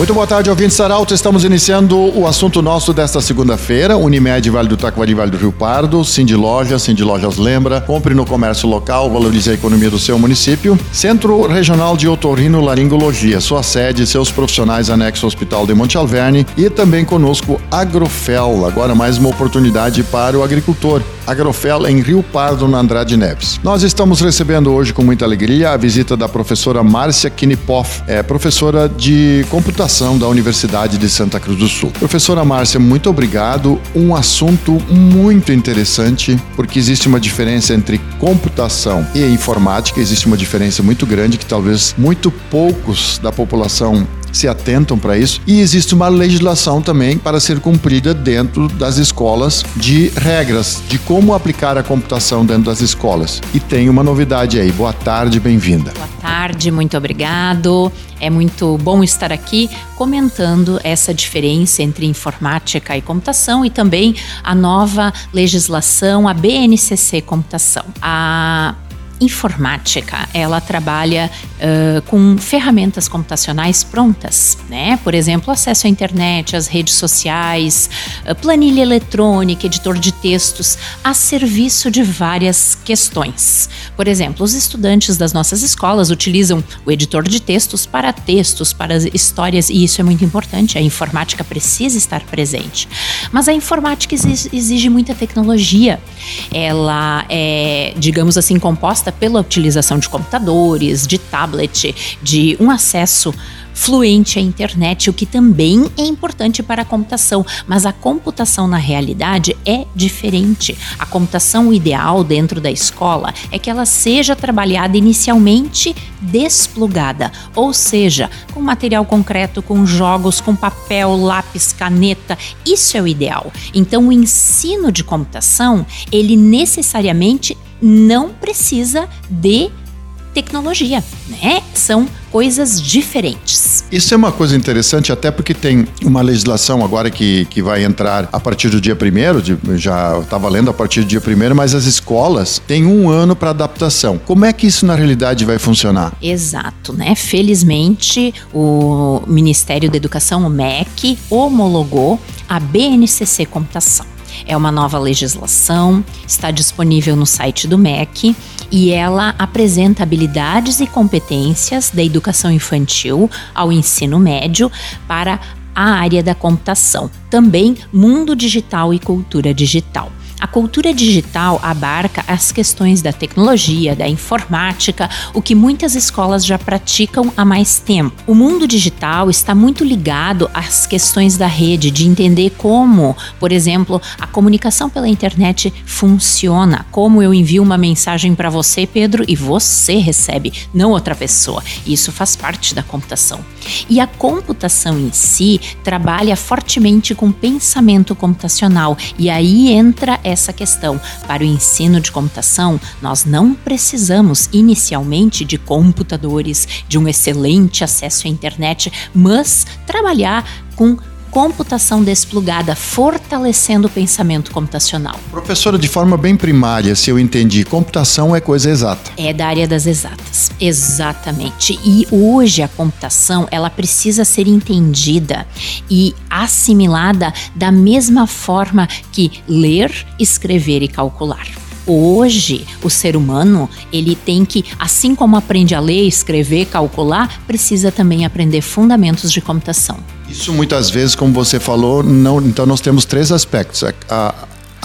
Muito boa tarde, ouvintes Saralto. Estamos iniciando o assunto nosso desta segunda-feira. Unimed Vale do Taquari, Vale do Rio Pardo, Cindy Lojas, Cindy Lojas lembra, compre no comércio local, valorize a economia do seu município. Centro Regional de Otorrino Laringologia, sua sede, seus profissionais anexo ao Hospital de Monte Alverne e também conosco Agrofel, agora mais uma oportunidade para o agricultor. Agrofel em Rio Pardo, na Andrade Neves. Nós estamos recebendo hoje com muita alegria a visita da professora Márcia Kinipoff, é professora de computação da Universidade de Santa Cruz do Sul. Professora Márcia, muito obrigado. Um assunto muito interessante, porque existe uma diferença entre computação e informática, existe uma diferença muito grande que talvez muito poucos da população se atentam para isso e existe uma legislação também para ser cumprida dentro das escolas de regras de como aplicar a computação dentro das escolas. E tem uma novidade aí. Boa tarde, bem-vinda. Boa tarde, muito obrigado. É muito bom estar aqui comentando essa diferença entre informática e computação e também a nova legislação, a BNCC Computação. A informática, ela trabalha uh, com ferramentas computacionais prontas, né? Por exemplo, acesso à internet, às redes sociais, planilha eletrônica, editor de textos, a serviço de várias questões. Por exemplo, os estudantes das nossas escolas utilizam o editor de textos para textos, para histórias, e isso é muito importante. A informática precisa estar presente. Mas a informática exige muita tecnologia. Ela é, digamos assim, composta pela utilização de computadores, de tablet, de um acesso fluente à internet, o que também é importante para a computação, mas a computação na realidade é diferente. A computação ideal dentro da escola é que ela seja trabalhada inicialmente desplugada, ou seja, com material concreto, com jogos, com papel, lápis, caneta. Isso é o ideal. Então, o ensino de computação, ele necessariamente não precisa de tecnologia, né? São coisas diferentes. Isso é uma coisa interessante, até porque tem uma legislação agora que, que vai entrar a partir do dia primeiro, já está valendo a partir do dia primeiro, mas as escolas têm um ano para adaptação. Como é que isso na realidade vai funcionar? Exato, né? Felizmente, o Ministério da Educação, o MEC, homologou a BNCC Computação. É uma nova legislação, está disponível no site do MEC e ela apresenta habilidades e competências da educação infantil ao ensino médio para a área da computação, também mundo digital e cultura digital. A cultura digital abarca as questões da tecnologia, da informática, o que muitas escolas já praticam há mais tempo. O mundo digital está muito ligado às questões da rede, de entender como, por exemplo, a comunicação pela internet funciona, como eu envio uma mensagem para você, Pedro, e você recebe, não outra pessoa. Isso faz parte da computação. E a computação em si trabalha fortemente com pensamento computacional, e aí entra essa questão. Para o ensino de computação, nós não precisamos inicialmente de computadores, de um excelente acesso à internet, mas trabalhar com computação desplugada, fortalecendo o pensamento computacional. Professora, de forma bem primária, se eu entendi, computação é coisa exata. É da área das exatas, exatamente. E hoje a computação ela precisa ser entendida e assimilada da mesma forma que ler, escrever e calcular. Hoje, o ser humano, ele tem que, assim como aprende a ler, escrever, calcular, precisa também aprender fundamentos de computação. Isso muitas vezes, como você falou, não, então nós temos três aspectos. A,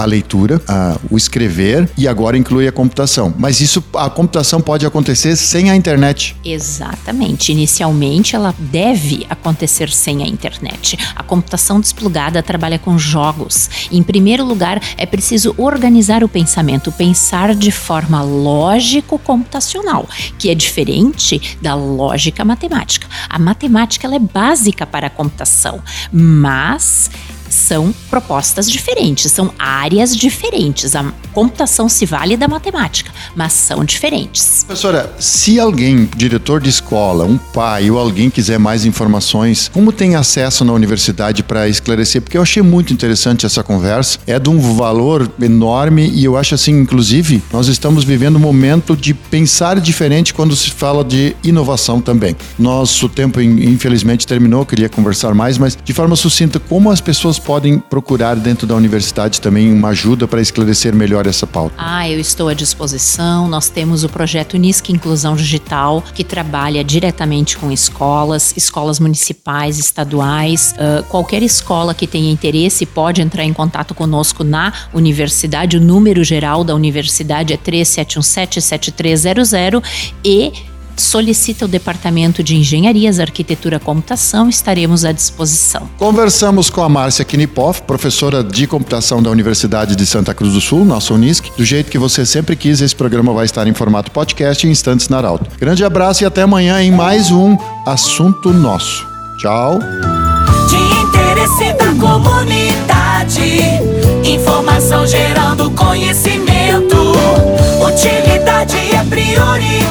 leitura, a, o escrever e agora inclui a computação. Mas isso, a computação pode acontecer sem a internet. Exatamente. Inicialmente ela deve acontecer sem a internet. A computação desplugada trabalha com jogos. Em primeiro lugar, é preciso organizar o pensamento, pensar de forma lógico-computacional, que é diferente da lógica matemática. A matemática ela é básica para a computação, mas são propostas diferentes, são áreas diferentes. A computação se vale da matemática, mas são diferentes. Professora, se alguém, diretor de escola, um pai ou alguém quiser mais informações, como tem acesso na universidade para esclarecer? Porque eu achei muito interessante essa conversa, é de um valor enorme e eu acho assim, inclusive, nós estamos vivendo um momento de pensar diferente quando se fala de inovação também. Nosso tempo, infelizmente, terminou, queria conversar mais, mas de forma sucinta, como as pessoas podem procurar dentro da universidade também uma ajuda para esclarecer melhor essa pauta? Ah, eu estou à disposição. Nós temos o projeto NISC Inclusão Digital, que trabalha diretamente com escolas, escolas municipais, estaduais. Uh, qualquer escola que tenha interesse pode entrar em contato conosco na universidade. O número geral da universidade é 3717-7300 e solicita o Departamento de Engenharias, Arquitetura e Computação, estaremos à disposição. Conversamos com a Márcia Knipoff, professora de computação da Universidade de Santa Cruz do Sul, nossa Unisc. Do jeito que você sempre quis, esse programa vai estar em formato podcast em instantes na Arauto. Grande abraço e até amanhã em mais um Assunto Nosso. Tchau. De interesse da comunidade, informação gerando conhecimento. Utilidade é prioridade